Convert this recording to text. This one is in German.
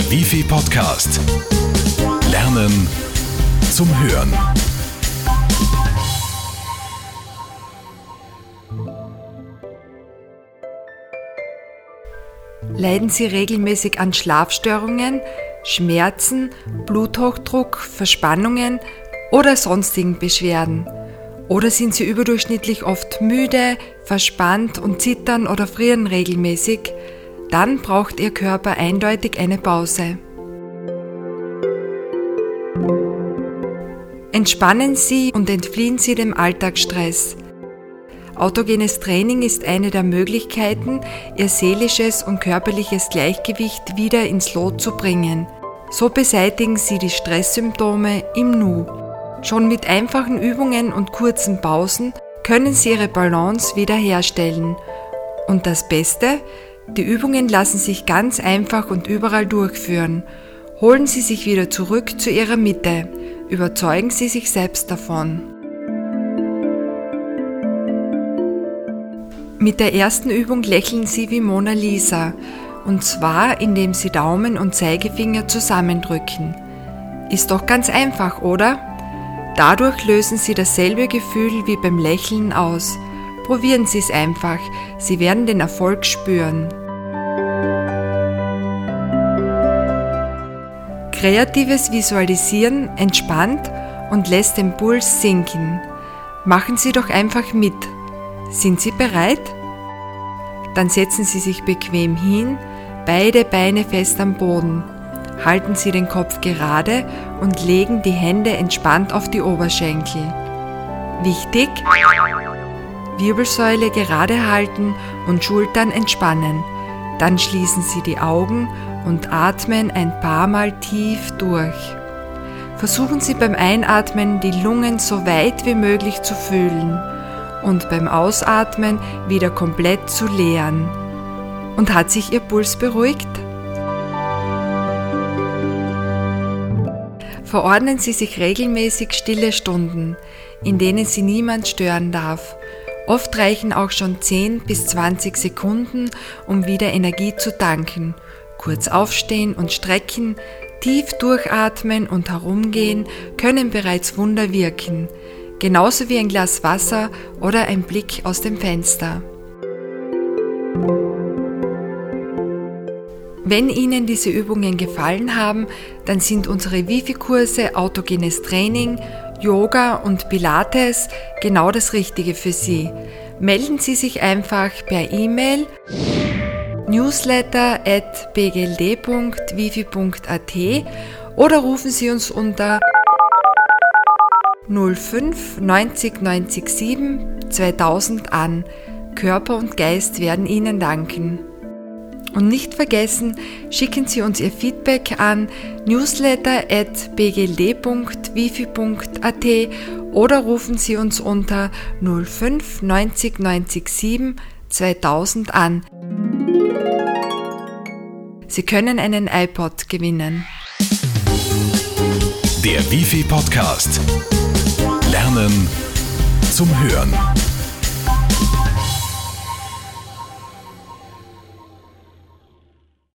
Der Wifi Podcast. Lernen zum Hören. Leiden Sie regelmäßig an Schlafstörungen, Schmerzen, Bluthochdruck, Verspannungen oder sonstigen Beschwerden? Oder sind Sie überdurchschnittlich oft müde, verspannt und zittern oder frieren regelmäßig? Dann braucht Ihr Körper eindeutig eine Pause. Entspannen Sie und entfliehen Sie dem Alltagsstress. Autogenes Training ist eine der Möglichkeiten, Ihr seelisches und körperliches Gleichgewicht wieder ins Lot zu bringen. So beseitigen Sie die Stresssymptome im Nu. Schon mit einfachen Übungen und kurzen Pausen können Sie Ihre Balance wiederherstellen. Und das Beste, die Übungen lassen sich ganz einfach und überall durchführen. Holen Sie sich wieder zurück zu Ihrer Mitte. Überzeugen Sie sich selbst davon. Mit der ersten Übung lächeln Sie wie Mona Lisa, und zwar indem Sie Daumen und Zeigefinger zusammendrücken. Ist doch ganz einfach, oder? Dadurch lösen Sie dasselbe Gefühl wie beim Lächeln aus. Probieren Sie es einfach, Sie werden den Erfolg spüren. Kreatives Visualisieren entspannt und lässt den Puls sinken. Machen Sie doch einfach mit. Sind Sie bereit? Dann setzen Sie sich bequem hin, beide Beine fest am Boden. Halten Sie den Kopf gerade und legen die Hände entspannt auf die Oberschenkel. Wichtig, Wirbelsäule gerade halten und Schultern entspannen. Dann schließen Sie die Augen und atmen ein paar Mal tief durch. Versuchen Sie beim Einatmen die Lungen so weit wie möglich zu füllen und beim Ausatmen wieder komplett zu leeren. Und hat sich Ihr Puls beruhigt? Verordnen Sie sich regelmäßig stille Stunden, in denen Sie niemand stören darf. Oft reichen auch schon 10 bis 20 Sekunden, um wieder Energie zu tanken Kurz aufstehen und strecken, tief durchatmen und herumgehen können bereits Wunder wirken, genauso wie ein Glas Wasser oder ein Blick aus dem Fenster. Wenn Ihnen diese Übungen gefallen haben, dann sind unsere Wifi-Kurse Autogenes Training, Yoga und Pilates genau das Richtige für Sie. Melden Sie sich einfach per E-Mail newsletter at bgld.wifi.at oder rufen Sie uns unter 05 90 90 7 2000 an. Körper und Geist werden Ihnen danken. Und nicht vergessen, schicken Sie uns Ihr Feedback an newsletter at bgld.wifi.at oder rufen Sie uns unter 05 90 90 7 2000 an. Sie können einen iPod gewinnen. Der Wifi Podcast. Lernen zum Hören.